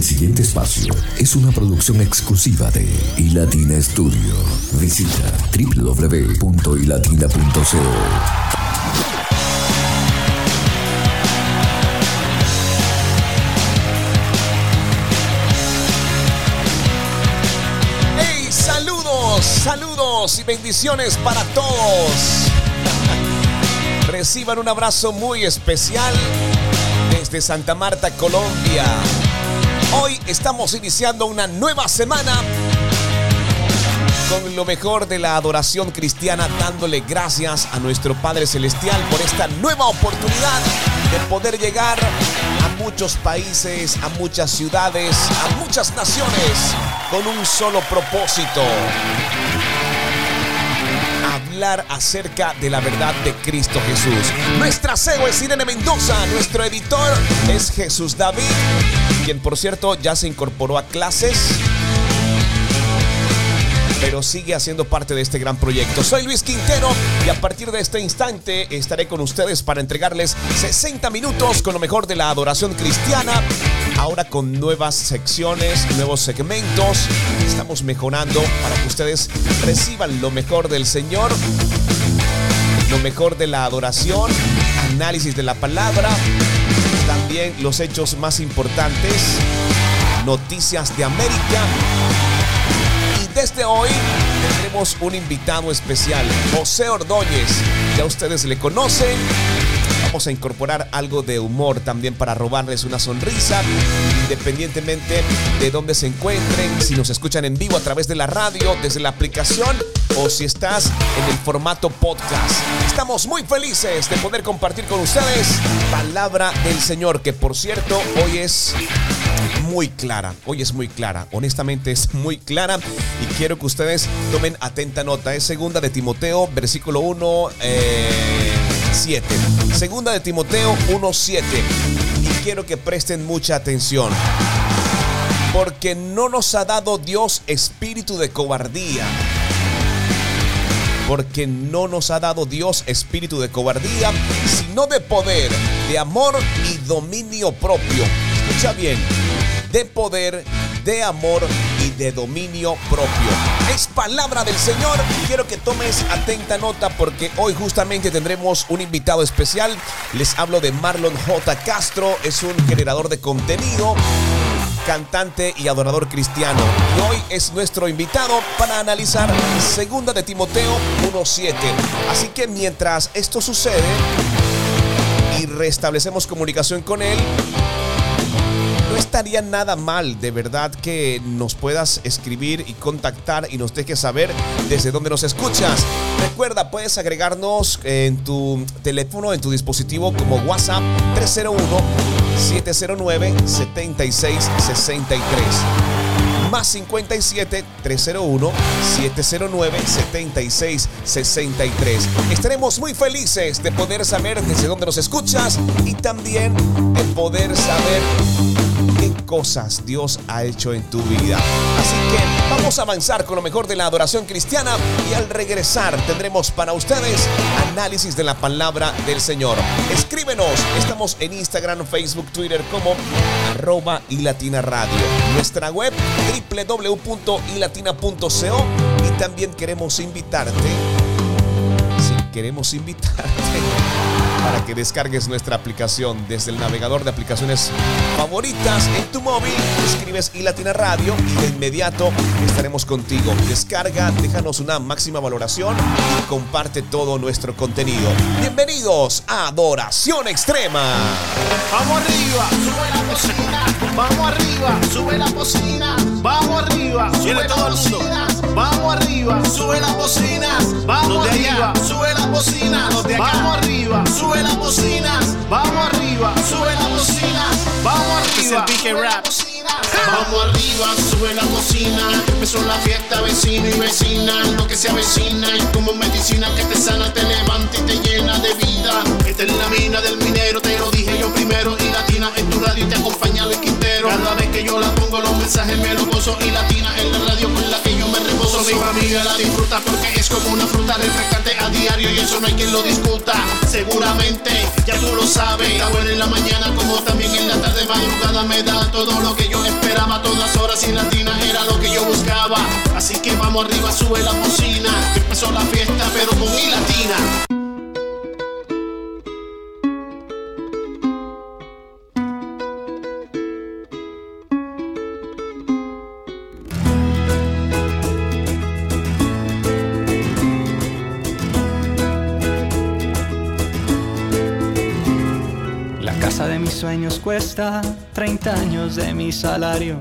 El siguiente espacio es una producción exclusiva de iLatina Studio. Visita www.ilatina.co. ¡Hey! Saludos, saludos y bendiciones para todos. Reciban un abrazo muy especial desde Santa Marta, Colombia. Hoy estamos iniciando una nueva semana con lo mejor de la adoración cristiana, dándole gracias a nuestro Padre Celestial por esta nueva oportunidad de poder llegar a muchos países, a muchas ciudades, a muchas naciones, con un solo propósito. Hablar acerca de la verdad de Cristo Jesús. Nuestra CEO es Irene Mendoza, nuestro editor es Jesús David, quien por cierto ya se incorporó a clases pero sigue haciendo parte de este gran proyecto. Soy Luis Quintero y a partir de este instante estaré con ustedes para entregarles 60 minutos con lo mejor de la adoración cristiana. Ahora con nuevas secciones, nuevos segmentos. Estamos mejorando para que ustedes reciban lo mejor del Señor, lo mejor de la adoración, análisis de la palabra, los hechos más importantes, noticias de América desde hoy tendremos un invitado especial, José Ordóñez. Ya ustedes le conocen. Vamos a incorporar algo de humor también para robarles una sonrisa, independientemente de dónde se encuentren, si nos escuchan en vivo a través de la radio, desde la aplicación o si estás en el formato podcast. Estamos muy felices de poder compartir con ustedes palabra del Señor, que por cierto hoy es muy clara. Hoy es muy clara. Honestamente es muy clara. Y quiero que ustedes tomen atenta nota. Es segunda de Timoteo, versículo 1, 7. Eh, segunda de Timoteo 1, 7. Y quiero que presten mucha atención. Porque no nos ha dado Dios espíritu de cobardía. Porque no nos ha dado Dios espíritu de cobardía, sino de poder, de amor y dominio propio. Escucha bien, de poder, de amor y de dominio propio. Es palabra del Señor. Quiero que tomes atenta nota porque hoy justamente tendremos un invitado especial. Les hablo de Marlon J. Castro. Es un generador de contenido cantante y adorador cristiano. Y hoy es nuestro invitado para analizar Segunda de Timoteo 1.7. Así que mientras esto sucede y restablecemos comunicación con él, estaría nada mal, de verdad, que nos puedas escribir y contactar y nos dejes saber desde dónde nos escuchas. Recuerda, puedes agregarnos en tu teléfono, en tu dispositivo como WhatsApp 301 709 7663 más 57 301 709 7663. Estaremos muy felices de poder saber desde dónde nos escuchas y también de poder saber cosas Dios ha hecho en tu vida. Así que vamos a avanzar con lo mejor de la adoración cristiana y al regresar tendremos para ustedes análisis de la palabra del Señor. Escríbenos, estamos en Instagram, Facebook, Twitter como arroba y latina radio. Nuestra web www.ilatina.co y también queremos invitarte, si queremos invitarte para que descargues nuestra aplicación desde el navegador de aplicaciones favoritas en tu móvil. Escribes iLatina Radio y de inmediato estaremos contigo. Descarga, déjanos una máxima valoración y comparte todo nuestro contenido. Bienvenidos a Adoración Extrema. Vamos arriba, sube la cocina. Vamos arriba, sube la cocina. Vamos arriba, sube todo el mundo. Vamos arriba, sube las bocinas. Vamos arriba, sube las bocinas. Vamos arriba, sube las bocinas. Vamos arriba, sube las bocinas. Vamos arriba, sube bocinas. Vamos arriba, sube la cocina. Empezó la fiesta, vecino y vecina. Lo que se avecina y como medicina que te sana, te levanta y te llena de vida. Esta es la mina del minero, te lo dije yo primero. Y latina en tu radio te acompaña el Quintero. Cada vez que yo la pongo, los mensajes me los gozo. Y latina en la radio con la que yo me reposo. Mi familia la disfruta porque es como una fruta refrescante a diario y eso no hay quien lo discuta. Seguramente, ya tú lo sabes. Está bueno en la mañana como también en la tarde madrugada me da todo lo que yo esperaba. Todas horas y latinas era lo que yo buscaba. Así que vamos arriba, sube la cocina. Empezó la fiesta, pero con mi latina. Sueños cuesta 30 años de mi salario.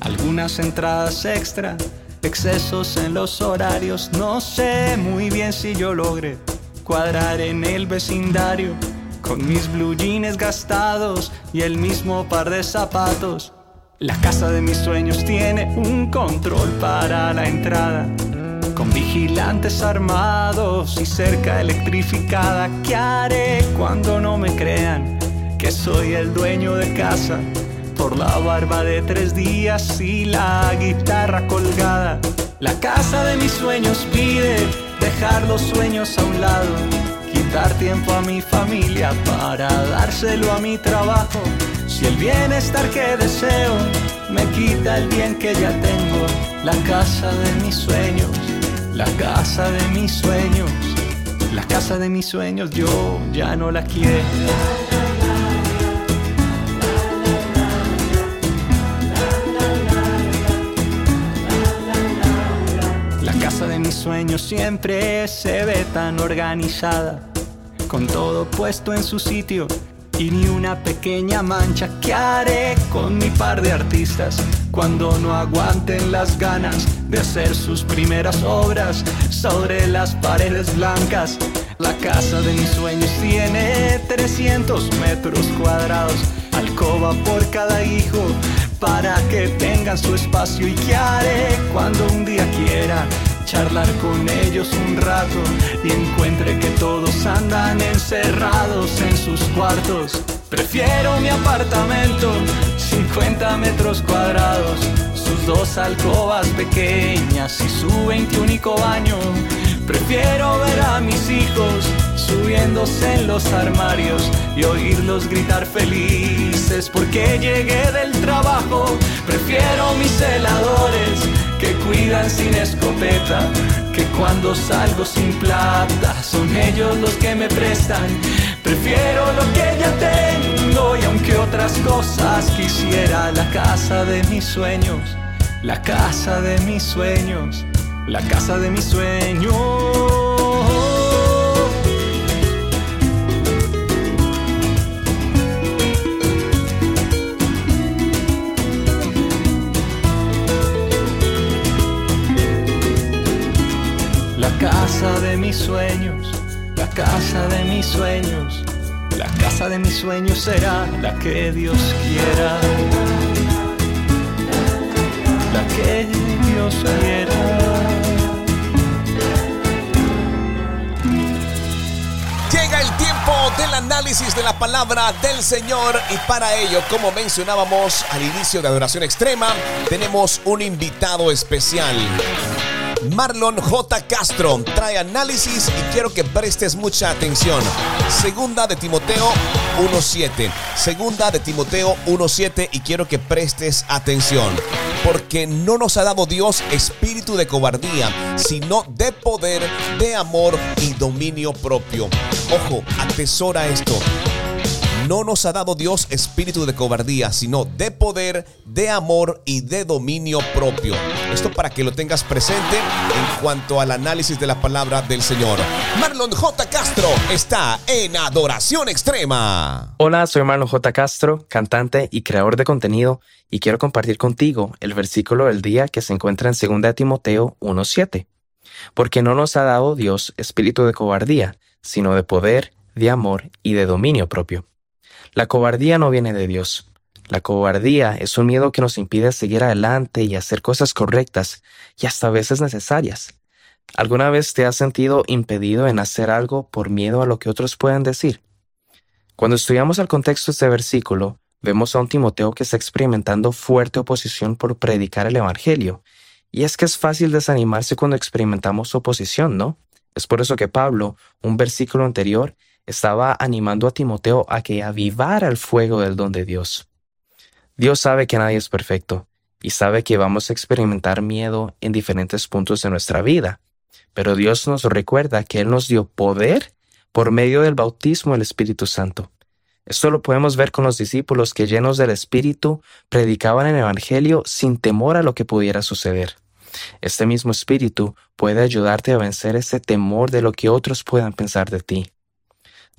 Algunas entradas extra, excesos en los horarios. No sé muy bien si yo logré cuadrar en el vecindario. Con mis blue jeans gastados y el mismo par de zapatos. La casa de mis sueños tiene un control para la entrada. Con vigilantes armados y cerca electrificada. ¿Qué haré cuando no me crean? Que soy el dueño de casa por la barba de tres días y la guitarra colgada. La casa de mis sueños pide dejar los sueños a un lado, quitar tiempo a mi familia para dárselo a mi trabajo. Si el bienestar que deseo me quita el bien que ya tengo, la casa de mis sueños, la casa de mis sueños, la casa de mis sueños yo ya no la quiero. Mi sueño siempre se ve tan organizada, con todo puesto en su sitio y ni una pequeña mancha. ¿Qué haré con mi par de artistas cuando no aguanten las ganas de hacer sus primeras obras sobre las paredes blancas? La casa de mis sueños tiene 300 metros cuadrados, alcoba por cada hijo para que tengan su espacio y qué haré cuando un día quiera charlar con ellos un rato y encuentre que todos andan encerrados en sus cuartos. Prefiero mi apartamento, 50 metros cuadrados, sus dos alcobas pequeñas y su veintiúnico baño. Prefiero ver a mis hijos subiéndose en los armarios y oírlos gritar felices porque llegué del trabajo. Prefiero mis heladores cuidan sin escopeta, que cuando salgo sin plata son ellos los que me prestan. Prefiero lo que ya tengo y aunque otras cosas quisiera la casa de mis sueños, la casa de mis sueños, la casa de mis sueños. Casa de mis sueños, la casa de mis sueños, la casa de mis sueños será la que Dios quiera. La que Dios quiera. Llega el tiempo del análisis de la palabra del Señor y para ello, como mencionábamos al inicio de Adoración Extrema, tenemos un invitado especial. Marlon J. Castro trae análisis y quiero que prestes mucha atención. Segunda de Timoteo 1.7. Segunda de Timoteo 1.7 y quiero que prestes atención. Porque no nos ha dado Dios espíritu de cobardía, sino de poder, de amor y dominio propio. Ojo, atesora esto. No nos ha dado Dios espíritu de cobardía, sino de poder, de amor y de dominio propio. Esto para que lo tengas presente en cuanto al análisis de la palabra del Señor. Marlon J. Castro está en Adoración Extrema. Hola, soy Marlon J. Castro, cantante y creador de contenido, y quiero compartir contigo el versículo del día que se encuentra en 2 Timoteo 1.7. Porque no nos ha dado Dios espíritu de cobardía, sino de poder, de amor y de dominio propio. La cobardía no viene de Dios. La cobardía es un miedo que nos impide seguir adelante y hacer cosas correctas y hasta a veces necesarias. ¿Alguna vez te has sentido impedido en hacer algo por miedo a lo que otros pueden decir? Cuando estudiamos el contexto de este versículo, vemos a un Timoteo que está experimentando fuerte oposición por predicar el Evangelio. Y es que es fácil desanimarse cuando experimentamos oposición, ¿no? Es por eso que Pablo, un versículo anterior, estaba animando a Timoteo a que avivara el fuego del don de Dios. Dios sabe que nadie es perfecto y sabe que vamos a experimentar miedo en diferentes puntos de nuestra vida, pero Dios nos recuerda que Él nos dio poder por medio del bautismo del Espíritu Santo. Esto lo podemos ver con los discípulos que llenos del Espíritu predicaban el Evangelio sin temor a lo que pudiera suceder. Este mismo Espíritu puede ayudarte a vencer ese temor de lo que otros puedan pensar de ti.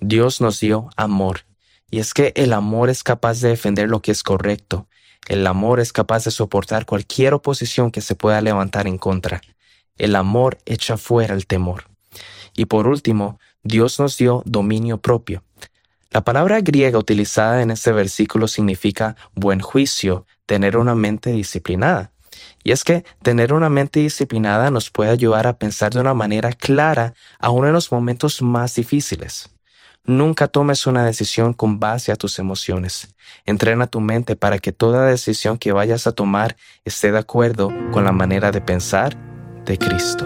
Dios nos dio amor, y es que el amor es capaz de defender lo que es correcto. El amor es capaz de soportar cualquier oposición que se pueda levantar en contra. El amor echa fuera el temor. Y por último, Dios nos dio dominio propio. La palabra griega utilizada en este versículo significa buen juicio, tener una mente disciplinada. Y es que tener una mente disciplinada nos puede ayudar a pensar de una manera clara aún en los momentos más difíciles. Nunca tomes una decisión con base a tus emociones. Entrena tu mente para que toda decisión que vayas a tomar esté de acuerdo con la manera de pensar de Cristo.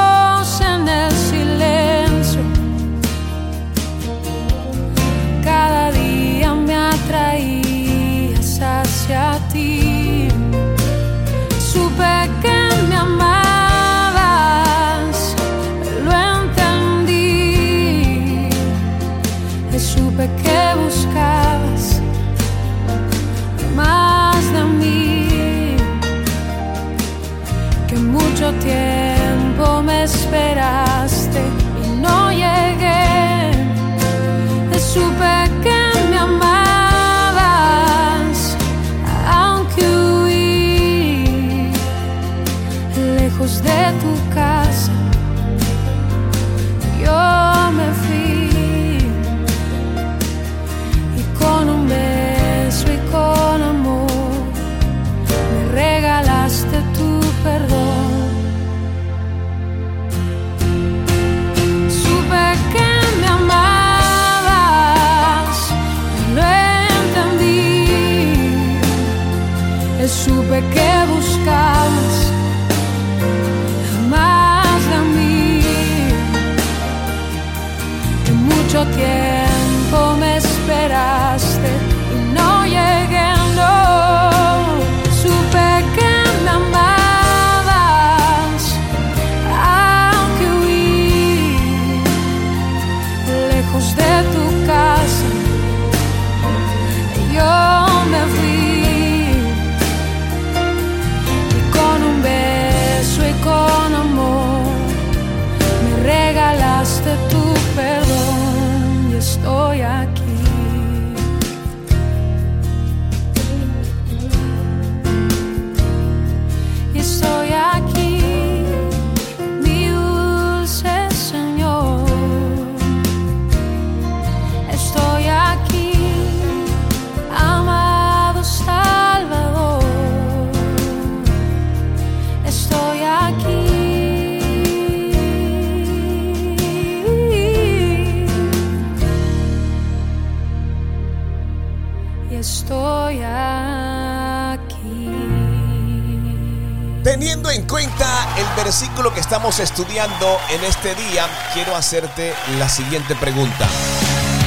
estamos estudiando en este día, quiero hacerte la siguiente pregunta.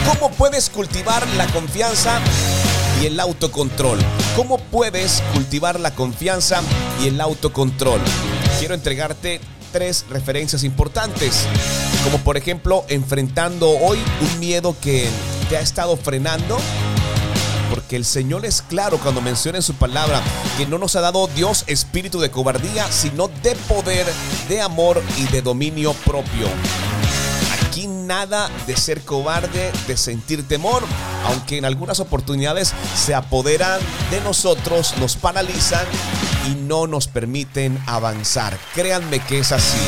¿Cómo puedes cultivar la confianza y el autocontrol? ¿Cómo puedes cultivar la confianza y el autocontrol? Quiero entregarte tres referencias importantes, como por ejemplo enfrentando hoy un miedo que te ha estado frenando, porque el Señor es claro cuando menciona en su palabra que no nos ha dado Dios espíritu de cobardía, sino de poder, de amor y de dominio propio. Aquí nada de ser cobarde, de sentir temor, aunque en algunas oportunidades se apoderan de nosotros, nos paralizan y no nos permiten avanzar. Créanme que es así.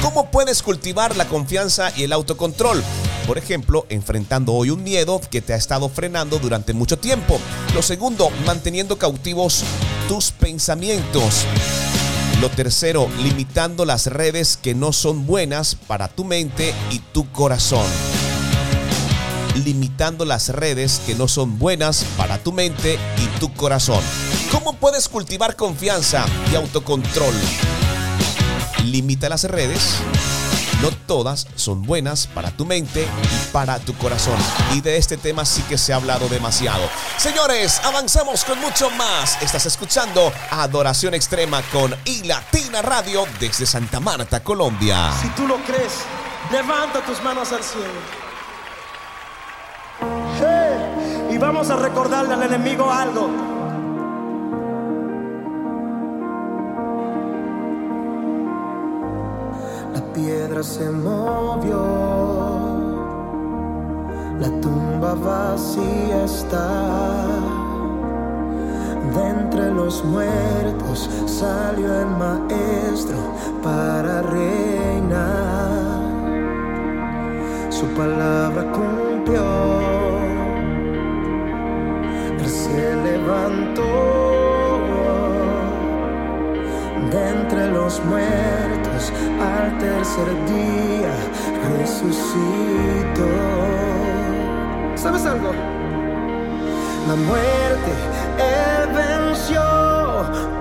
¿Cómo puedes cultivar la confianza y el autocontrol? Por ejemplo, enfrentando hoy un miedo que te ha estado frenando durante mucho tiempo. Lo segundo, manteniendo cautivos tus pensamientos. Lo tercero, limitando las redes que no son buenas para tu mente y tu corazón. Limitando las redes que no son buenas para tu mente y tu corazón. ¿Cómo puedes cultivar confianza y autocontrol? Limita las redes. No todas son buenas para tu mente y para tu corazón. Y de este tema sí que se ha hablado demasiado. Señores, avanzamos con mucho más. Estás escuchando Adoración Extrema con I Latina Radio desde Santa Marta, Colombia. Si tú lo crees, levanta tus manos al cielo. Y vamos a recordarle al enemigo algo. Piedra se movió, la tumba vacía está. De entre los muertos salió el maestro para reinar. Su palabra cumplió, él se levantó entre los muertos al tercer día resucitó. ¿Sabes algo? La muerte él venció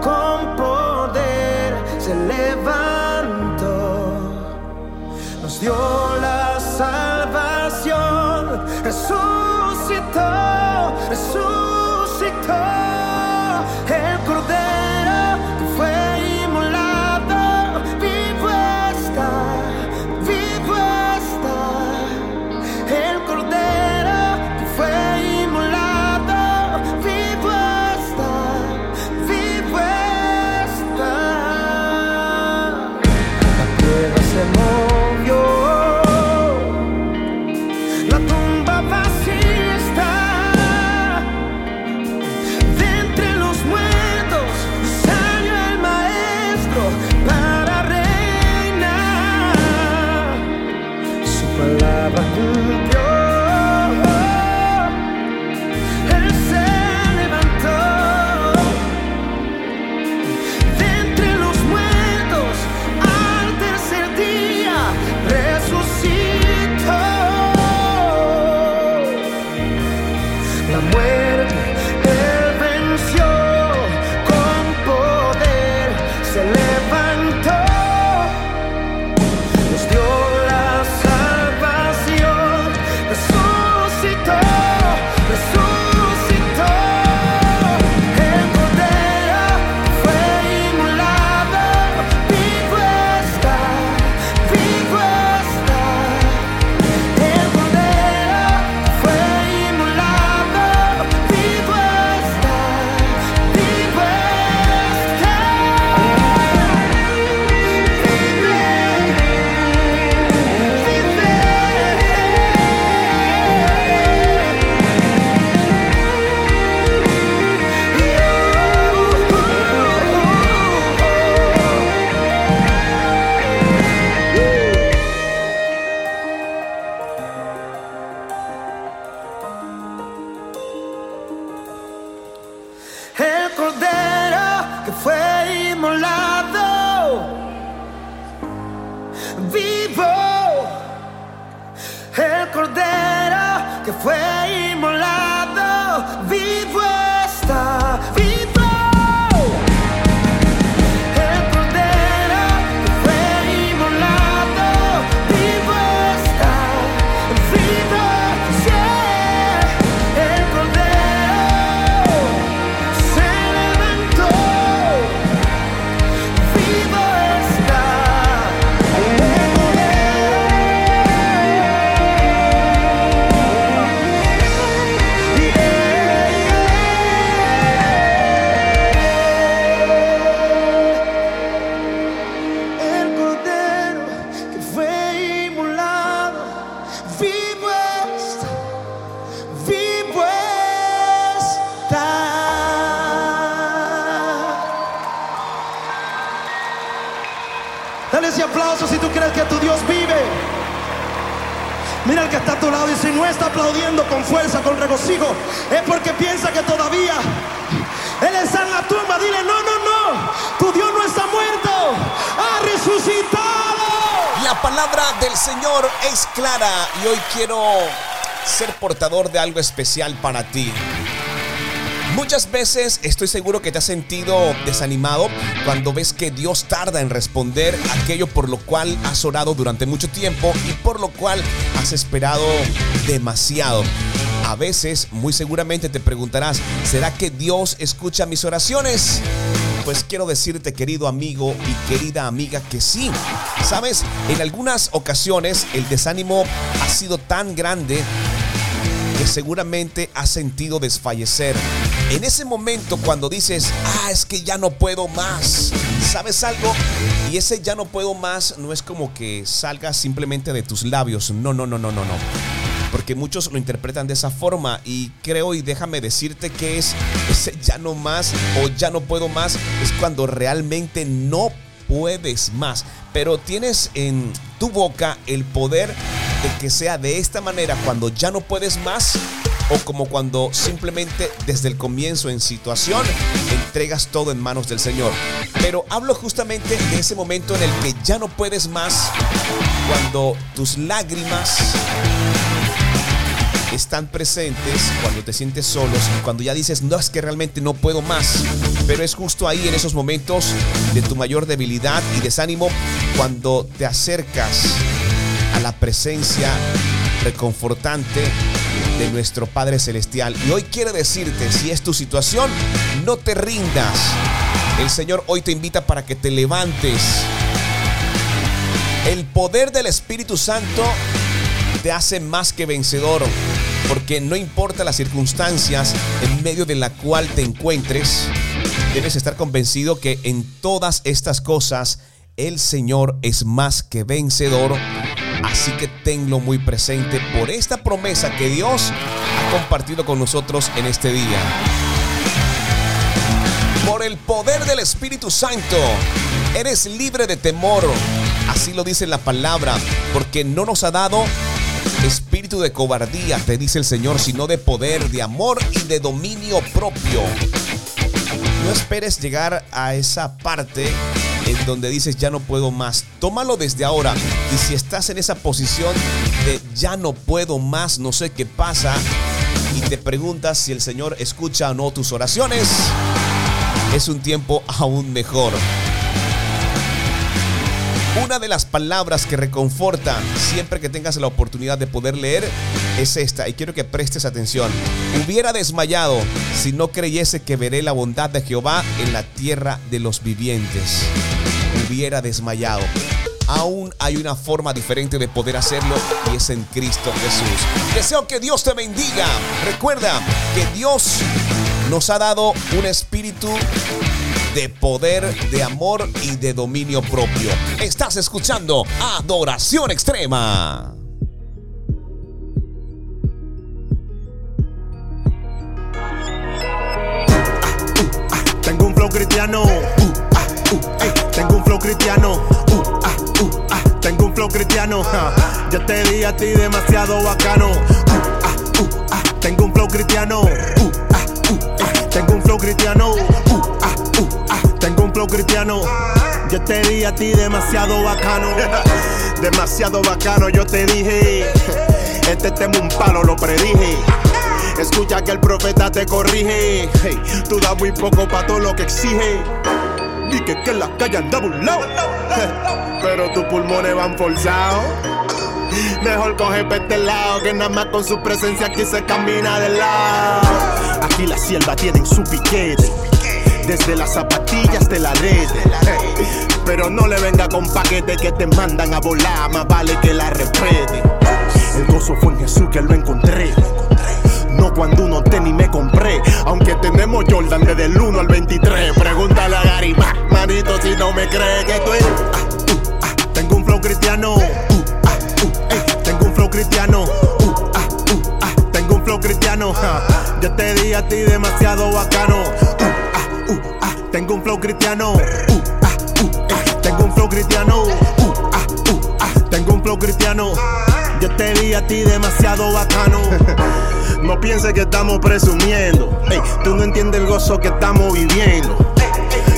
con poder, se levantó, nos dio la salvación, resucitó, resucitó pueblo vivo. Fuerza, con regocijo, es porque piensa que todavía Él está en la tumba. Dile, no, no, no, tu Dios no está muerto, ha resucitado. La palabra del Señor es clara y hoy quiero ser portador de algo especial para ti. Muchas veces estoy seguro que te has sentido desanimado cuando ves que Dios tarda en responder aquello por lo cual has orado durante mucho tiempo y por lo cual has esperado demasiado. A veces, muy seguramente te preguntarás, ¿será que Dios escucha mis oraciones? Pues quiero decirte, querido amigo y querida amiga, que sí. Sabes, en algunas ocasiones el desánimo ha sido tan grande que seguramente has sentido desfallecer. En ese momento cuando dices, ah, es que ya no puedo más, ¿sabes algo? Y ese ya no puedo más no es como que salga simplemente de tus labios. No, no, no, no, no, no. Porque muchos lo interpretan de esa forma y creo y déjame decirte que es ya no más o ya no puedo más es cuando realmente no puedes más. Pero tienes en tu boca el poder de que sea de esta manera cuando ya no puedes más o como cuando simplemente desde el comienzo en situación entregas todo en manos del Señor. Pero hablo justamente de ese momento en el que ya no puedes más, cuando tus lágrimas están presentes, cuando te sientes solos y cuando ya dices, no es que realmente no puedo más. Pero es justo ahí en esos momentos de tu mayor debilidad y desánimo cuando te acercas a la presencia reconfortante de nuestro Padre Celestial. Y hoy quiere decirte, si es tu situación, no te rindas. El Señor hoy te invita para que te levantes. El poder del Espíritu Santo te hace más que vencedor, porque no importa las circunstancias en medio de la cual te encuentres, debes estar convencido que en todas estas cosas el Señor es más que vencedor. Así que tenlo muy presente por esta promesa que Dios ha compartido con nosotros en este día. Por el poder del Espíritu Santo, eres libre de temor. Así lo dice la palabra, porque no nos ha dado espíritu de cobardía, te dice el Señor, sino de poder, de amor y de dominio propio. No esperes llegar a esa parte en donde dices ya no puedo más. Tómalo desde ahora. Y si estás en esa posición de ya no puedo más, no sé qué pasa, y te preguntas si el Señor escucha o no tus oraciones, es un tiempo aún mejor. Una de las palabras que reconforta siempre que tengas la oportunidad de poder leer es esta, y quiero que prestes atención. Hubiera desmayado si no creyese que veré la bondad de Jehová en la tierra de los vivientes. Hubiera desmayado. Aún hay una forma diferente de poder hacerlo y es en Cristo Jesús. Deseo que Dios te bendiga. Recuerda que Dios nos ha dado un espíritu de poder, de amor y de dominio propio. Estás escuchando Adoración Extrema. Tengo un flow cristiano. Uh, ah, uh, ey. Tengo un flow cristiano. Uh, ah, uh. Tengo un flow cristiano. Ya te di a ti demasiado bacano. Uh, ah, uh, ah. Tengo un flow cristiano. Uh, uh, ey. Tengo un flow cristiano. Un cristiano. Yo te di a ti demasiado bacano. demasiado bacano, yo te dije. Este tema un palo, lo predije. Escucha que el profeta te corrige. Hey, tú das muy poco para todo lo que exige. Y que, que en la calle anda burlao. Pero tus pulmones van forzados. Mejor coge pa' este lado que nada más con su presencia aquí se camina de lado. Aquí la sierva tienen su piquete. Desde las zapatillas de la red. Pero no le venga con paquete que te mandan a volar. Más vale que la respete. El gozo fue en Jesús que lo encontré. No cuando uno ni me compré. Aunque tenemos Jordan desde el 1 al 23. Pregúntale a Gary Ma, manito, si no me cree que estoy. Ah, ah, tengo un flow cristiano. Uh, ah, tengo un flow cristiano. Tengo un flow cristiano. ja. Yo te di a ti demasiado bacano. Tengo un flow cristiano. Uh, ah, uh, ah. Tengo un flow cristiano. Uh, ah, Tengo un flow cristiano. Yo te vi a ti demasiado bacano. no pienses que estamos presumiendo. Tú no entiendes el gozo que estamos viviendo.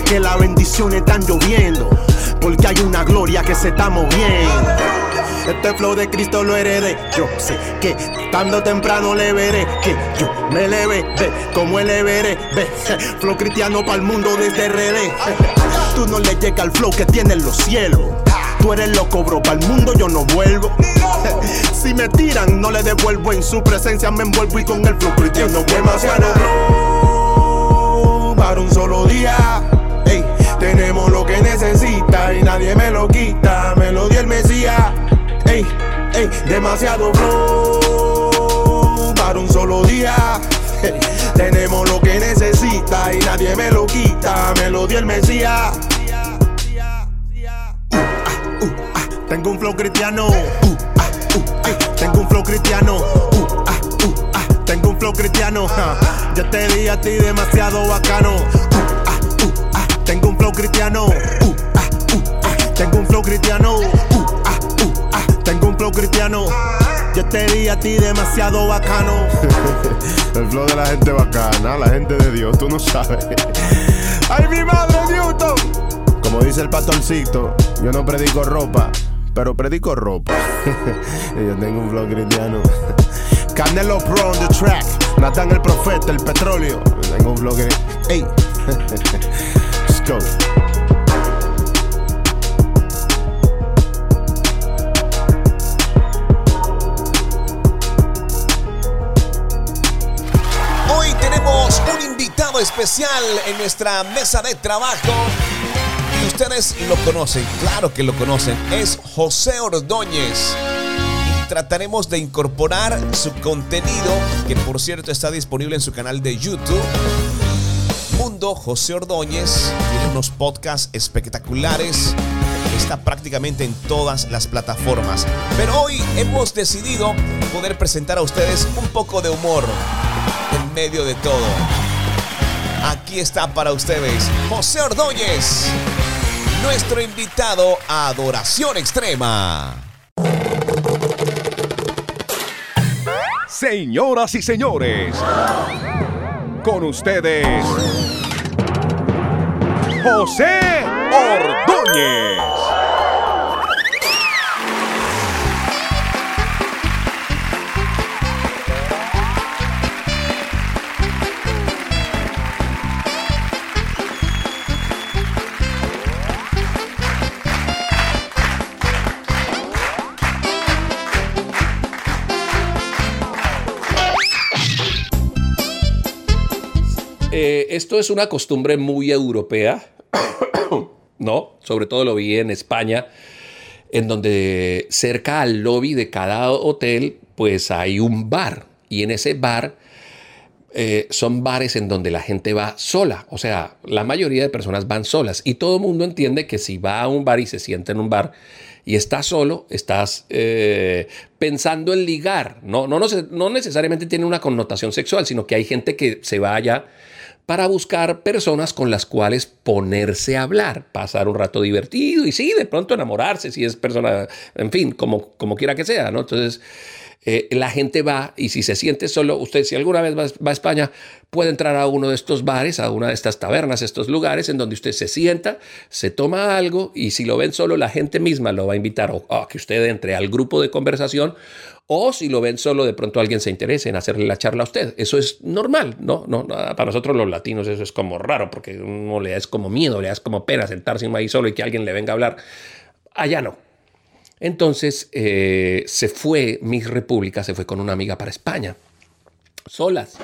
Que las bendiciones están lloviendo. Porque hay una gloria que se está moviendo. Este flow de Cristo lo heredé. Yo sé que estando temprano le veré. Que yo me eleve, ve como le veré. Ve, flow cristiano para el mundo desde RD. Tú no le llegas al flow que tiene en los cielos. Tú eres loco, bro, para el mundo yo no vuelvo. Si me tiran, no le devuelvo. En su presencia me envuelvo y con el flow cristiano demasiado flow para un solo día. Ey, tenemos lo que necesita y nadie me lo quita. Me lo dio el Mesías. Demasiado flow para un solo día. Tenemos lo que necesita y nadie me lo quita. Me lo dio el Mesías. Uh, ah, tengo un flow cristiano. Uh, uh, ay, tengo un flow cristiano. Uh, uh, tengo un flow cristiano. Yo te di a ti demasiado bacano. Uh, uh, tengo un flow cristiano. Uh, uh, tengo un flow cristiano. Ah, tengo un flow cristiano. Yo te di a ti demasiado bacano. El flow de la gente bacana, la gente de Dios, tú no sabes. ¡Ay, mi madre, Newton! Como dice el pastorcito, yo no predico ropa, pero predico ropa. yo tengo un flow cristiano. Canelo Pro on the track. Nathan el profeta, el petróleo. Tengo un flow cristiano. ¡Ey! Let's go. Especial en nuestra mesa de trabajo. Y ustedes lo conocen, claro que lo conocen. Es José Ordóñez. Y trataremos de incorporar su contenido, que por cierto está disponible en su canal de YouTube. Mundo José Ordóñez tiene unos podcasts espectaculares. Está prácticamente en todas las plataformas. Pero hoy hemos decidido poder presentar a ustedes un poco de humor en medio de todo. Aquí está para ustedes José Ordóñez, nuestro invitado a Adoración Extrema. Señoras y señores, con ustedes, José Ordóñez. Esto es una costumbre muy europea, ¿no? Sobre todo lo vi en España, en donde cerca al lobby de cada hotel, pues hay un bar. Y en ese bar eh, son bares en donde la gente va sola. O sea, la mayoría de personas van solas. Y todo el mundo entiende que si va a un bar y se sienta en un bar y estás solo, estás eh, pensando en ligar. No, no, no, no necesariamente tiene una connotación sexual, sino que hay gente que se va allá para buscar personas con las cuales ponerse a hablar, pasar un rato divertido y sí, de pronto enamorarse, si es persona, en fin, como, como quiera que sea, ¿no? Entonces, eh, la gente va y si se siente solo, usted si alguna vez va, a España, puede entrar a uno de estos bares, a una de estas tabernas, estos lugares en donde usted se sienta, se toma algo y si lo ven solo, la gente misma lo va a invitar a que usted entre al grupo de conversación o si lo ven solo, de pronto alguien se interese en hacerle la charla a usted. Eso es normal, ¿no? no para nosotros los latinos eso es como raro, porque uno le da es como miedo, le da es como pena sentarse ahí solo y que alguien le venga a hablar. Allá no. Entonces eh, se fue, mi república se fue con una amiga para España, solas.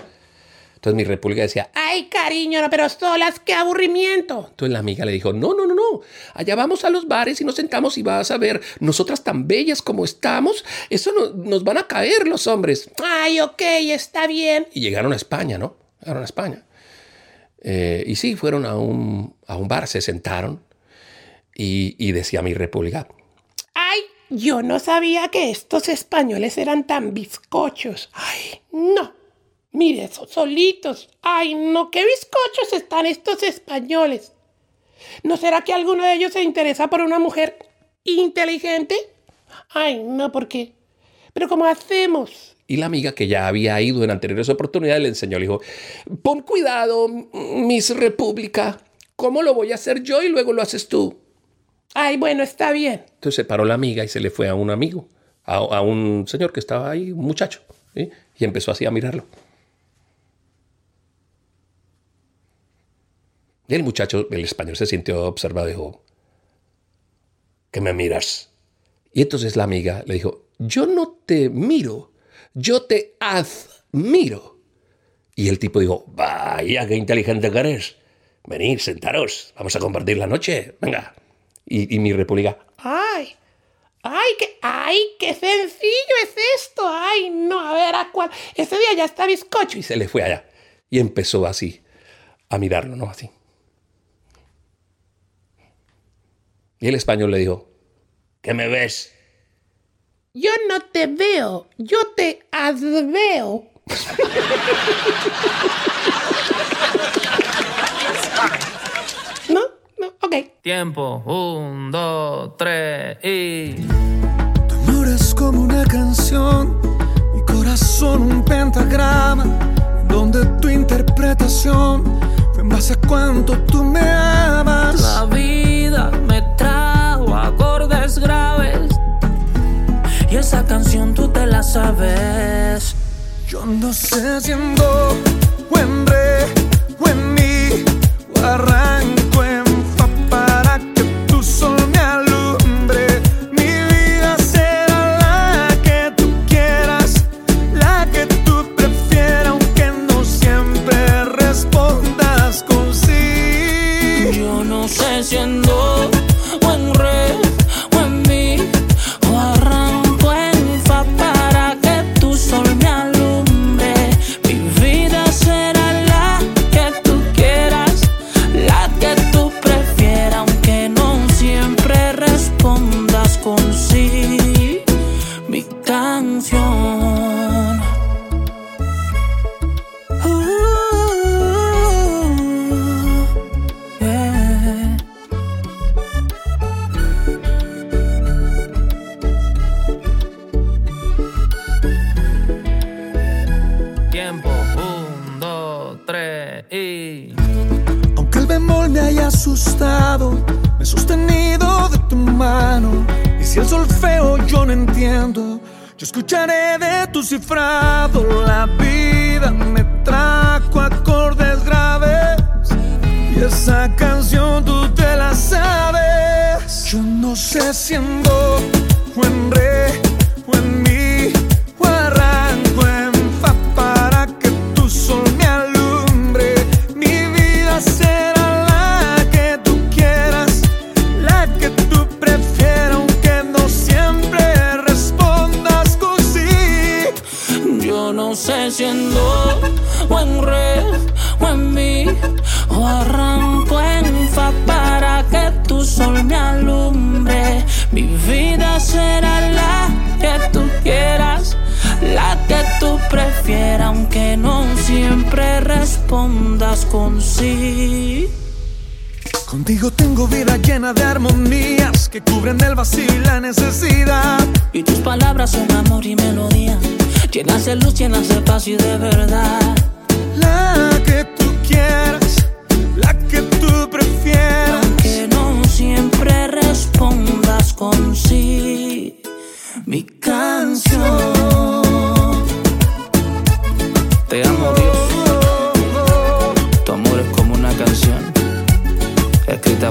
Entonces mi república decía, ay cariño, pero solas, qué aburrimiento. Entonces la amiga le dijo, no, no, no, no, allá vamos a los bares y nos sentamos y vas a ver, nosotras tan bellas como estamos, eso no, nos van a caer los hombres. Ay, ok, está bien. Y llegaron a España, ¿no? Llegaron a España. Eh, y sí, fueron a un, a un bar, se sentaron y decía mi república, ay, yo no sabía que estos españoles eran tan bizcochos. Ay, no. Mire, esos solitos. Ay, no, qué bizcochos están estos españoles. ¿No será que alguno de ellos se interesa por una mujer inteligente? Ay, no, ¿por qué? ¿Pero cómo hacemos? Y la amiga que ya había ido en anteriores oportunidades le enseñó, le dijo, pon cuidado, Miss República, ¿cómo lo voy a hacer yo y luego lo haces tú? Ay, bueno, está bien. Entonces se paró la amiga y se le fue a un amigo, a, un señor que estaba ahí, un muchacho, y empezó así a mirarlo. Y el muchacho, el español, se sintió observado y dijo, ¿qué me miras? Y entonces la amiga le dijo, yo no te miro, yo te admiro. Y el tipo dijo, vaya, qué inteligente que eres. Venid, sentaros, vamos a compartir la noche, venga. Y, y mi república, Ay, ay, qué, ay, qué sencillo es esto. Ay, no, a ver, ¿a cuál? Ese día ya está bizcocho. y se le fue allá. Y empezó así, a mirarlo, ¿no? Así. Y el español le dijo, ¿qué me ves? Yo no te veo, yo te adveo. ¿No? No, ok. Tiempo, un, dos, tres y... Tu amor es como una canción, mi corazón un pentagrama, donde tu interpretación fue en base a cuánto tú me amas. La vida me trajo acordes graves y esa canción tú te la sabes. Yo no sé si en do o en re o en mi o arranco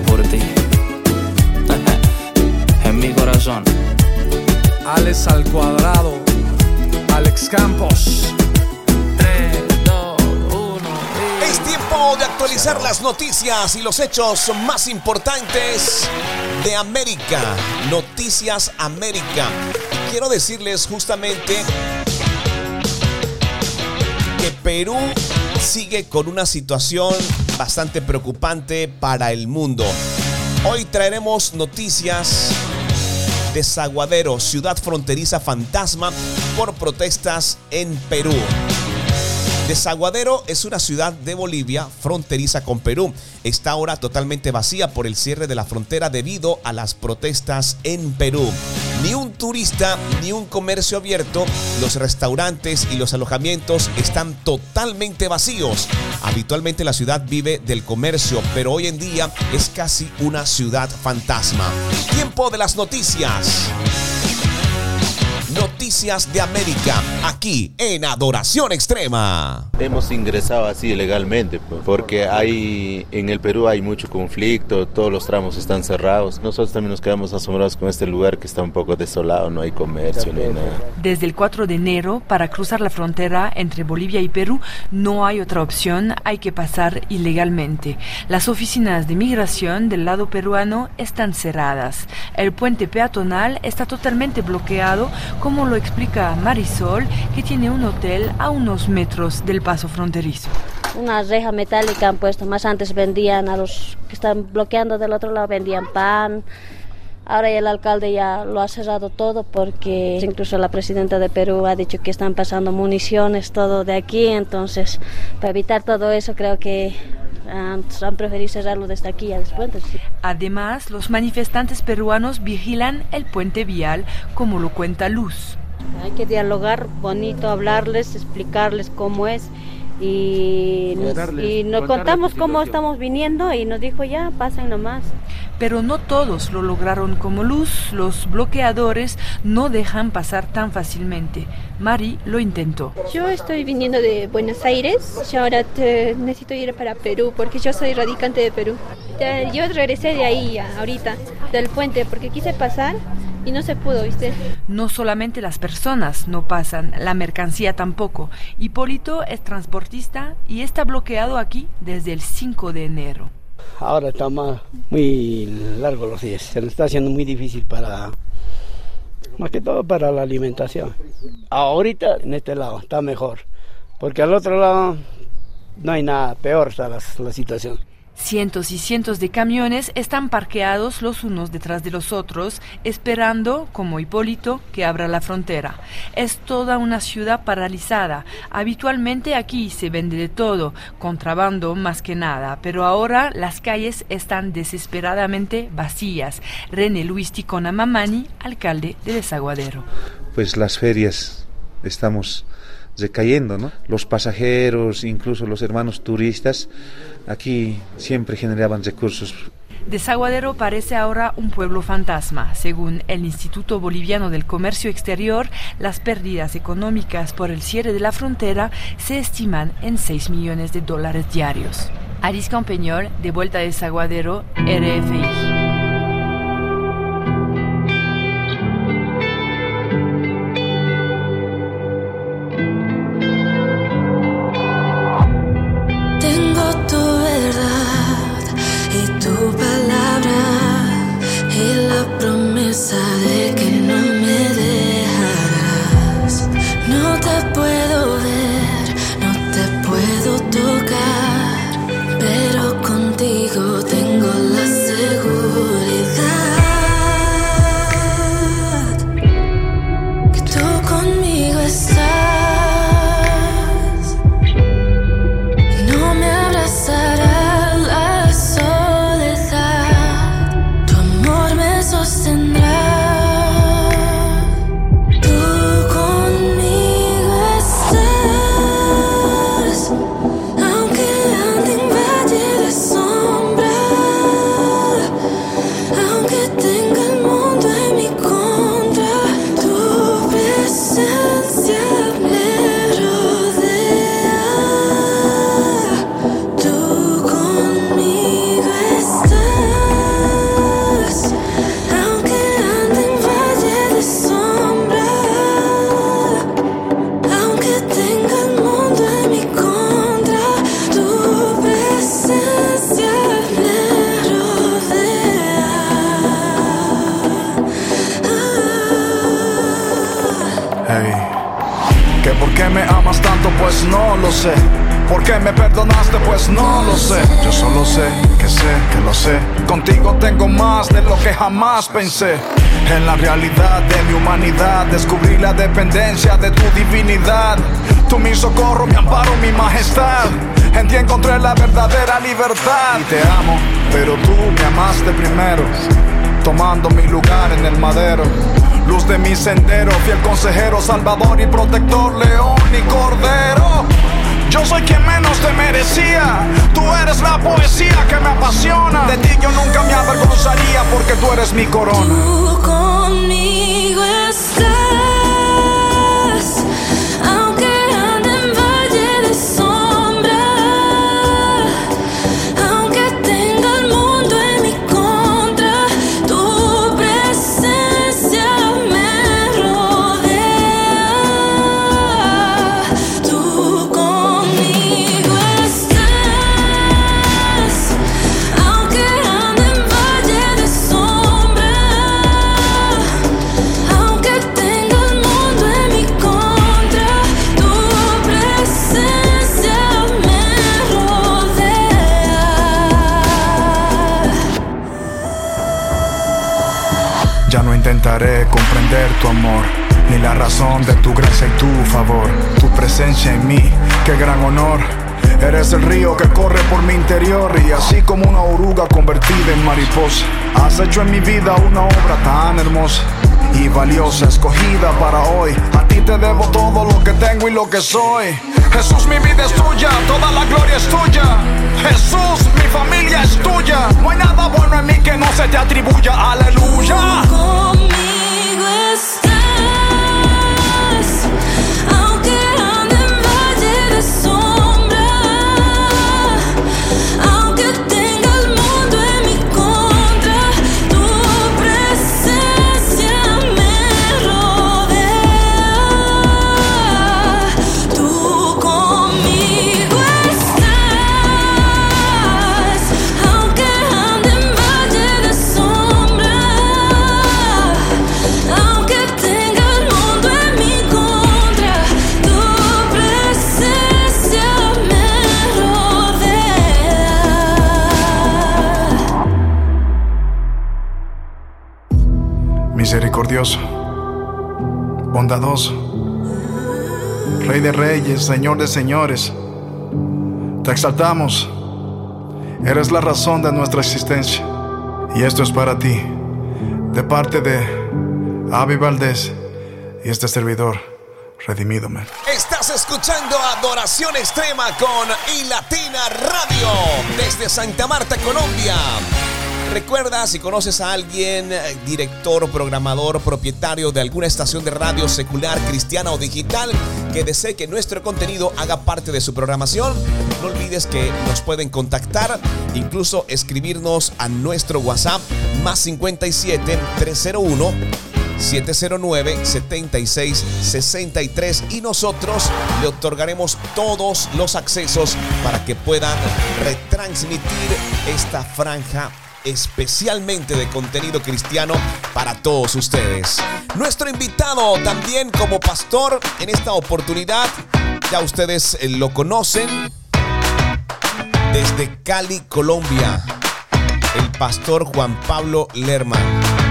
por ti. en mi corazón. Alex al cuadrado, Alex Campos. Es tiempo de actualizar las noticias y los hechos más importantes de América. Noticias América. Y quiero decirles justamente que Perú sigue con una situación bastante preocupante para el mundo. Hoy traeremos noticias de Zaguadero, ciudad fronteriza fantasma por protestas en Perú. Desaguadero es una ciudad de Bolivia fronteriza con Perú. Está ahora totalmente vacía por el cierre de la frontera debido a las protestas en Perú. Ni un turista, ni un comercio abierto. Los restaurantes y los alojamientos están totalmente vacíos. Habitualmente la ciudad vive del comercio, pero hoy en día es casi una ciudad fantasma. Tiempo de las noticias. Noticias de América, aquí en Adoración Extrema. Hemos ingresado así legalmente, pues, porque hay en el Perú hay mucho conflicto, todos los tramos están cerrados. Nosotros también nos quedamos asombrados con este lugar que está un poco desolado, no hay comercio ni nada. Desde el 4 de enero, para cruzar la frontera entre Bolivia y Perú, no hay otra opción, hay que pasar ilegalmente. Las oficinas de migración del lado peruano están cerradas. El puente peatonal está totalmente bloqueado, como lo explica Marisol, que tiene un hotel a unos metros del paso fronterizo. Una reja metálica han puesto, más antes vendían a los que están bloqueando del otro lado, vendían pan. Ahora el alcalde ya lo ha cerrado todo porque incluso la presidenta de Perú ha dicho que están pasando municiones, todo de aquí. Entonces, para evitar todo eso, creo que han, han preferido cerrarlo desde aquí ya después. Además, los manifestantes peruanos vigilan el puente vial, como lo cuenta Luz. Hay que dialogar bonito, hablarles, explicarles cómo es. Y, nos- y nos contamos cómo estamos viniendo y nos dijo ya, pasen nomás. Pero no todos lo lograron como Luz. Los bloqueadores no dejan pasar tan fácilmente. Mari lo intentó. Yo estoy viniendo de Buenos Aires y ahora te- necesito ir para Perú porque yo soy radicante de Perú. Yo regresé de ahí ahorita, del puente, porque quise pasar y no se pudo, ¿viste? No solamente las personas no pasan, la mercancía tampoco. Hipólito es transportista y está bloqueado aquí desde el 5 de enero. Ahora está más, muy largo los días. Se nos está haciendo muy difícil para, más que todo para la alimentación. Ahorita en este lado está mejor, porque al otro lado no hay nada, peor está la, la situación. Cientos y cientos de camiones están parqueados los unos detrás de los otros, esperando, como Hipólito, que abra la frontera. Es toda una ciudad paralizada. Habitualmente aquí se vende de todo, contrabando más que nada, pero ahora las calles están desesperadamente vacías. René Luis Ticona Mamani, alcalde de Desaguadero. pues las ferias estamos recayendo, ¿no? Los pasajeros, incluso los hermanos turistas, aquí siempre generaban recursos. Desaguadero parece ahora un pueblo fantasma. Según el Instituto Boliviano del Comercio Exterior, las pérdidas económicas por el cierre de la frontera se estiman en 6 millones de dólares diarios. Aris Campeñol, de vuelta a Desaguadero, RFI. Pensé. En la realidad de mi humanidad descubrí la dependencia de tu divinidad. Tú mi socorro, mi amparo, mi majestad. En ti encontré la verdadera libertad. Y te amo, pero tú me amaste primero tomando mi lugar en el madero. luz de mi sendero, fiel consejero, salvador y protector, león y cordero. Yo soy quien menos te merecía. Tú eres la poesía que me apasiona. De ti yo nunca me avergonzaría porque tú eres mi corona. Tú conmigo estás, comprender tu amor, ni la razón de tu gracia y tu favor. Tu presencia en mí, qué gran honor. Eres el río que corre por mi interior y así como una oruga convertida en mariposa, has hecho en mi vida una obra tan hermosa y valiosa, escogida para hoy. A ti te debo todo lo que tengo y lo que soy. Jesús, mi vida es tuya, toda la gloria es tuya. Jesús, mi familia es tuya. No hay nada bueno en mí que no se te atribuya. Aleluya. Señor de señores, te exaltamos. Eres la razón de nuestra existencia. Y esto es para ti, de parte de Avi Valdés y este servidor, Redimídome. Estás escuchando Adoración Extrema con iLatina Radio desde Santa Marta, Colombia. Recuerda, si conoces a alguien, eh, director, programador, propietario de alguna estación de radio secular, cristiana o digital, que desee que nuestro contenido haga parte de su programación, no olvides que nos pueden contactar, incluso escribirnos a nuestro WhatsApp más 57 301 709-7663 y nosotros le otorgaremos todos los accesos para que puedan retransmitir esta franja especialmente de contenido cristiano para todos ustedes. Nuestro invitado también como pastor en esta oportunidad, ya ustedes eh, lo conocen, desde Cali, Colombia, el pastor Juan Pablo Lerman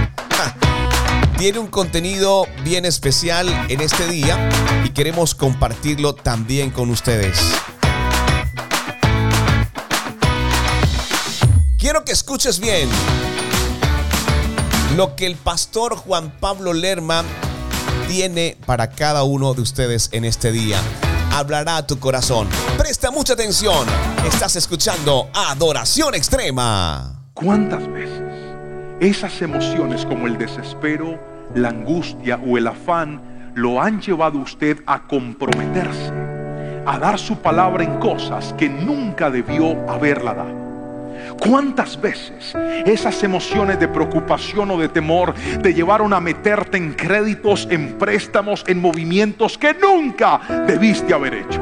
tiene un contenido bien especial en este día y queremos compartirlo también con ustedes. Quiero que escuches bien lo que el pastor Juan Pablo Lerma tiene para cada uno de ustedes en este día. Hablará a tu corazón. Presta mucha atención. Estás escuchando Adoración Extrema. ¿Cuántas veces esas emociones como el desespero, la angustia o el afán lo han llevado a usted a comprometerse, a dar su palabra en cosas que nunca debió haberla dado? ¿Cuántas veces esas emociones de preocupación o de temor te llevaron a meterte en créditos, en préstamos, en movimientos que nunca debiste haber hecho?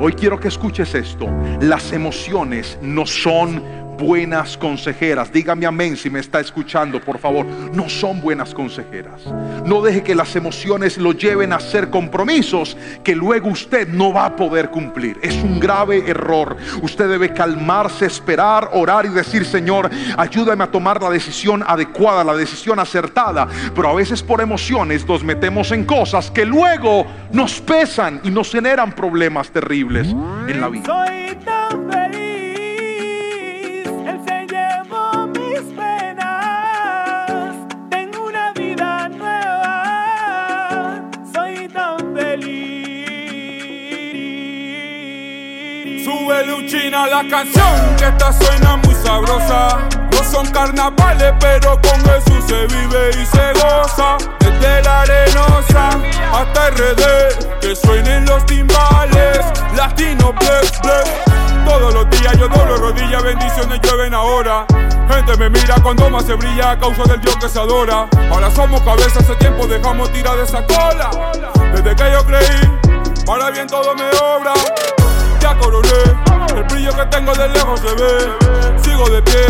Hoy quiero que escuches esto. Las emociones no son buenas consejeras. Dígame amén si me está escuchando, por favor. No son buenas consejeras. No deje que las emociones lo lleven a hacer compromisos que luego usted no va a poder cumplir. Es un grave error. Usted debe calmarse, esperar, orar y decir, Señor, ayúdame a tomar la decisión adecuada, la decisión acertada. Pero a veces por emociones nos metemos en cosas que luego nos pesan y nos generan problemas terribles en la vida. Soy tan feliz, Luchina la canción que esta suena muy sabrosa. No son carnavales, pero con Jesús se vive y se goza. Desde la arenosa hasta RD, que suenen los timbales. Latino, bless, bless. Todos los días yo doblo rodillas, bendiciones llueven ahora. Gente me mira cuando más se brilla a causa del Dios que se adora. Ahora somos cabezas, hace tiempo dejamos tirar esa cola. Desde que yo creí, para bien todo me obra. Coroné, el brillo que tengo de lejos se ve. Sigo de pie,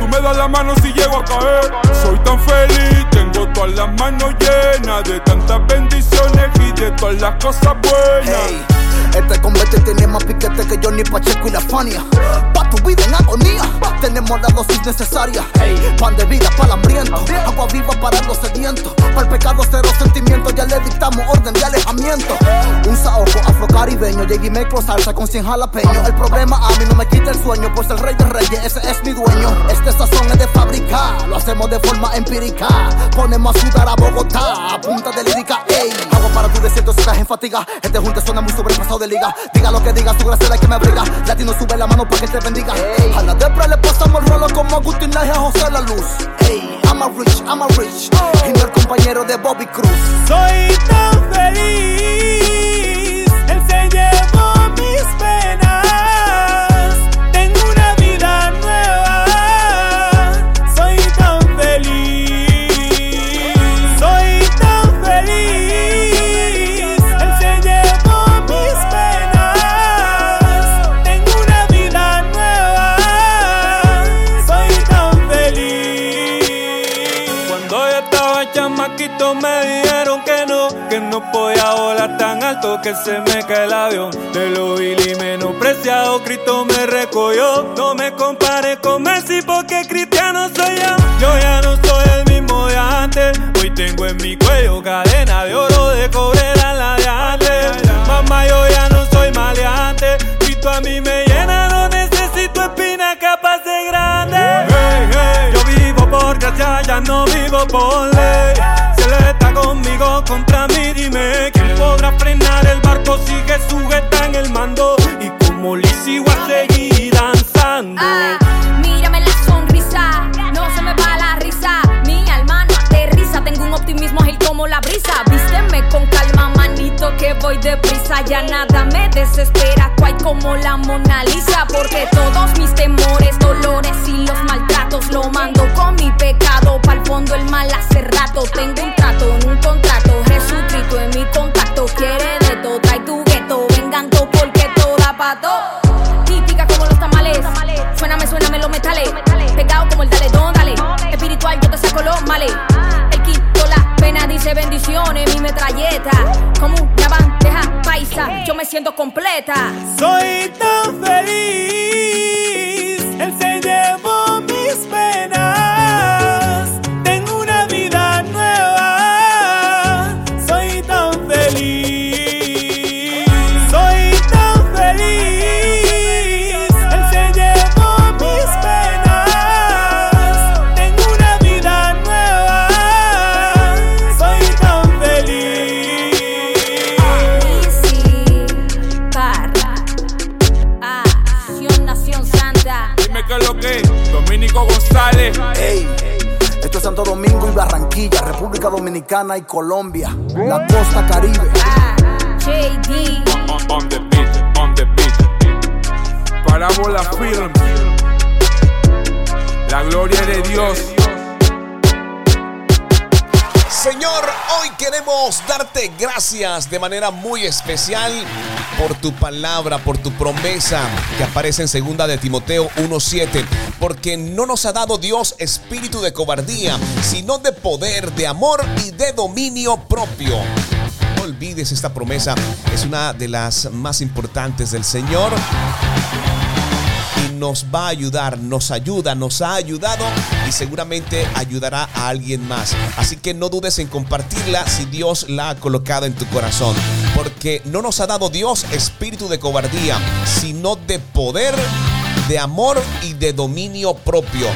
tú me das la mano si llego a caer. Soy tan feliz, tengo todas las manos llenas de tantas bendiciones y de todas las cosas buenas. Este combate tiene más piquete que Johnny Pacheco y la Fania. Pa' tu vida en agonía, tenemos la dosis necesaria. Pan de vida para el hambriento, agua viva para los sedientos. Para el pecado cero sentimiento, ya le dictamos orden de alejamiento. Un saoco afrocaribeño, J.D. Mecro salsa con 100 jalapeños. El problema a mí no me quita el sueño, pues el rey de reyes, ese es mi dueño. Este sazón es de fábrica, lo hacemos de forma empírica. Ponemos a sudar a Bogotá, a punta de lírica, ey. Agua para tu desierto si estás en fatiga. Este junte suena muy sobrepasado de liga. Diga lo que diga, su gracia es la que me abriga. Latino sube la mano para que te bendiga. A la le pasamos el rolo como Agustín Laje a José La Luz. Ey, I'm a rich, I'm a rich. Y no el compañero de Bobby Cruz. Soy tan feliz, que se me cae el avión. De lo vil y menospreciado, Cristo me recogió. No me compare con Messi porque cristiano soy yo. Yo ya no soy el mismo de antes. Hoy tengo en mi cuello cadena de oro de cobre la de antes. Mamá, yo ya no soy maleante. Cristo a mí me llena, no necesito espina capaz de grande. Yo vivo por gracia, ya no vivo por ley. Si él está conmigo contra frenar el barco si Jesús está en el mando. Y como le sigo a seguir danzando. Ah, mírame la sonrisa, no se me va la risa. Mi alma no aterriza, tengo un optimismo ágil como la brisa. Vísteme con calma, manito, que voy deprisa. Ya nada me desespera, cual como la Mona Lisa. Porque todos mis temores, dolores y los maltratos lo mando con mi pecado. Pa'l fondo el mal hace rato. Tengo un trato, un contrato. Dice bendiciones, mi metralleta. Como una bandeja paisa, yo me siento completa. Soy tan feliz, República Dominicana y Colombia, la costa caribe. JD. On, on the beat, on the beat. Parábola Film. La gloria de Dios. Señor, hoy queremos darte gracias de manera muy especial por tu palabra, por tu promesa que aparece en segunda de Timoteo 1:7, porque no nos ha dado Dios espíritu de cobardía, sino de poder, de amor y de dominio propio. No olvides esta promesa, es una de las más importantes del Señor nos va a ayudar, nos ayuda, nos ha ayudado y seguramente ayudará a alguien más. Así que no dudes en compartirla si Dios la ha colocado en tu corazón, porque no nos ha dado Dios espíritu de cobardía, sino de poder, de amor y de dominio propio.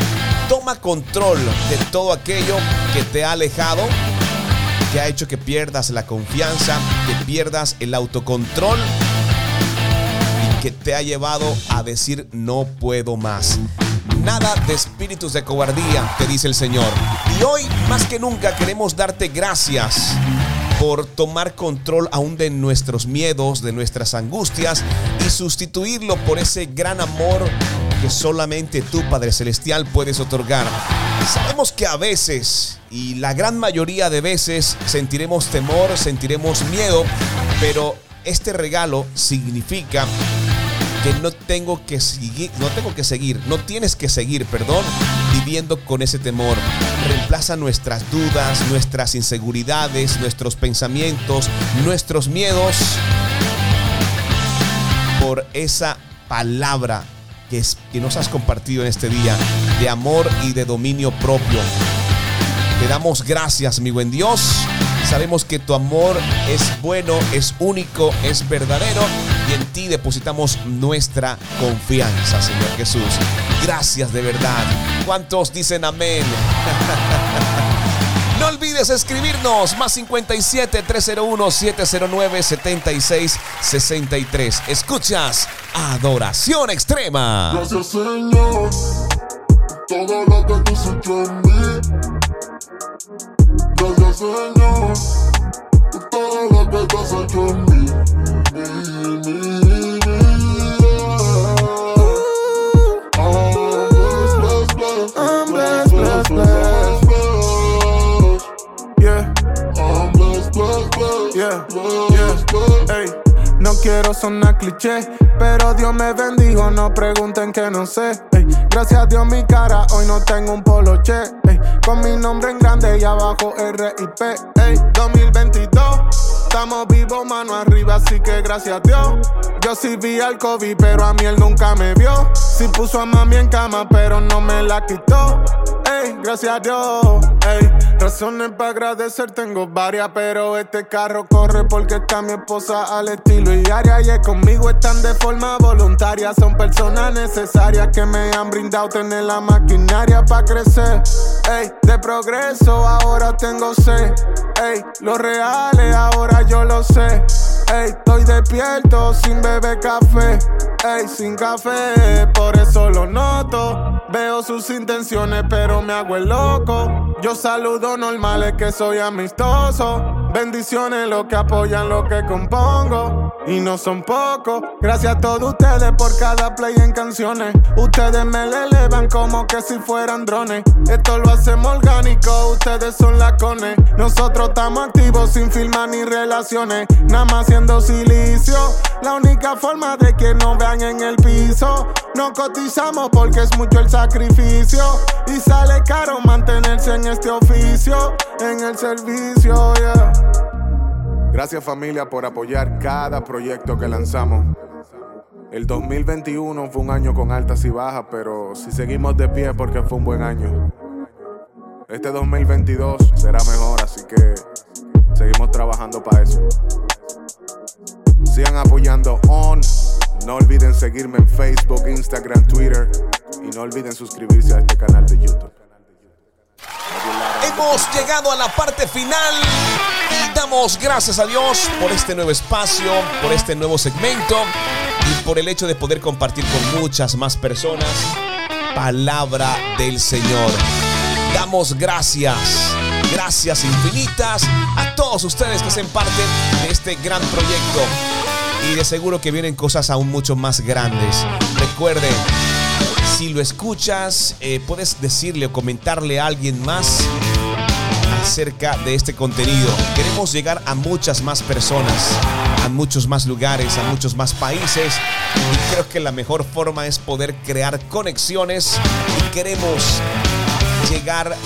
Toma control de todo aquello que te ha alejado, que ha hecho que pierdas la confianza, que pierdas el autocontrol que te ha llevado a decir no puedo más. Nada de espíritus de cobardía, te dice el Señor. Y hoy más que nunca queremos darte gracias por tomar control aún de nuestros miedos, de nuestras angustias y sustituirlo por ese gran amor que solamente tú, Padre Celestial, puedes otorgar. Sabemos que a veces, y la gran mayoría de veces, sentiremos temor, sentiremos miedo, pero este regalo significa que no tengo que seguir, no tengo que seguir, no tienes que seguir, perdón, viviendo con ese temor. Reemplaza nuestras dudas, nuestras inseguridades, nuestros pensamientos, nuestros miedos por esa palabra que, es, que nos has compartido en este día de amor y de dominio propio. Te damos gracias, mi buen Dios. Sabemos que tu amor es bueno, es único, es verdadero en ti depositamos nuestra confianza, Señor Jesús. Gracias de verdad. ¿Cuántos dicen amén? No olvides escribirnos más 57 301 709 76 63. Escuchas Adoración Extrema. Gracias Señor, todo lo que tú hecho en mí. Gracias Señor, todo lo que tú has hecho en mí. No quiero sonar cliché, pero Dios me bendijo, no pregunten que no sé. Gracias a Dios mi cara, hoy no tengo un poloche. Con mi nombre en grande y abajo RIP. Ey, 2022, estamos vivos, mano arriba, así que gracias a Dios. Yo sí vi al COVID, pero a mí él nunca me vio. Sí puso a mami en cama, pero no me la quitó. Ey, gracias a Dios. Ey, razones para agradecer tengo varias, pero este carro corre porque está mi esposa al estilo y área. Y es conmigo están de forma voluntaria. Son personas necesarias que me han brindado tener la maquinaria para crecer. Ey, de progreso ahora tengo sed. Ey, los reales ahora yo lo sé. Ey, estoy despierto sin beber café. Ey, sin café, por eso lo noto. Veo sus intenciones, pero me hago el loco. Yo saludo normal, es que soy amistoso. Bendiciones lo que apoyan lo que compongo. Y no son pocos. Gracias a todos ustedes por cada play en canciones. Ustedes me le elevan como que si fueran drones. Esto lo hacemos orgánico, ustedes son lacones. Nosotros estamos activos sin firmar ni relaciones. Nada más haciendo silicio. La única forma de que nos vean en el piso. No cotizamos porque es mucho el sacrificio. Y sale caro mantenerse en este oficio. Gracias familia por apoyar cada proyecto que lanzamos. El 2021 fue un año con altas y bajas, pero si seguimos de pie porque fue un buen año. Este 2022 será mejor, así que seguimos trabajando para eso. Sigan apoyando On. No olviden seguirme en Facebook, Instagram, Twitter. Y no olviden suscribirse a este canal de YouTube. Hemos llegado a la parte final y damos gracias a Dios por este nuevo espacio, por este nuevo segmento y por el hecho de poder compartir con muchas más personas palabra del Señor. Damos gracias, gracias infinitas a todos ustedes que hacen parte de este gran proyecto y de seguro que vienen cosas aún mucho más grandes. Recuerden, si lo escuchas, eh, puedes decirle o comentarle a alguien más acerca de este contenido. Queremos llegar a muchas más personas, a muchos más lugares, a muchos más países. Y creo que la mejor forma es poder crear conexiones y queremos llegar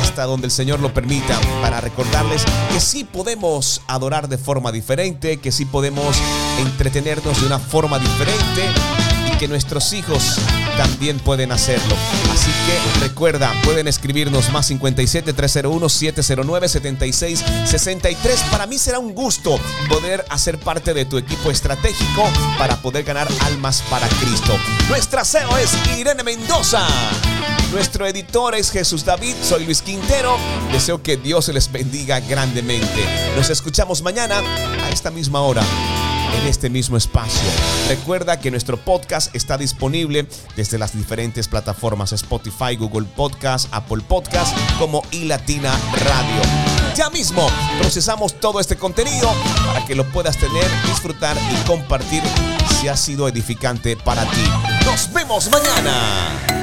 hasta donde el Señor lo permita para recordarles que sí podemos adorar de forma diferente, que sí podemos entretenernos de una forma diferente que nuestros hijos también pueden hacerlo. Así que recuerda, pueden escribirnos más 57 301 709 76 63. Para mí será un gusto poder hacer parte de tu equipo estratégico para poder ganar almas para Cristo. Nuestra CEO es Irene Mendoza. Nuestro editor es Jesús David, soy Luis Quintero. Deseo que Dios les bendiga grandemente. Nos escuchamos mañana a esta misma hora. En este mismo espacio. Recuerda que nuestro podcast está disponible desde las diferentes plataformas Spotify, Google Podcast, Apple Podcast como iLatina Radio. Ya mismo procesamos todo este contenido para que lo puedas tener, disfrutar y compartir si ha sido edificante para ti. Nos vemos mañana.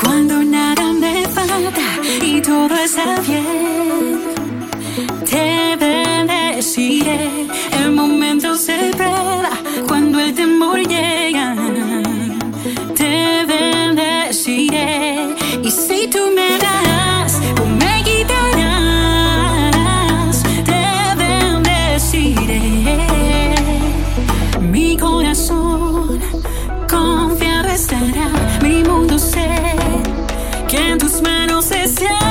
Cuando nada me falta y todo está bien, bendeciré. El momento se prueba cuando el temor llega. Te bendeciré. Y si tú me das o me quitarás, te bendeciré. Mi corazón confiado estará, mi mundo sé que en tus manos está.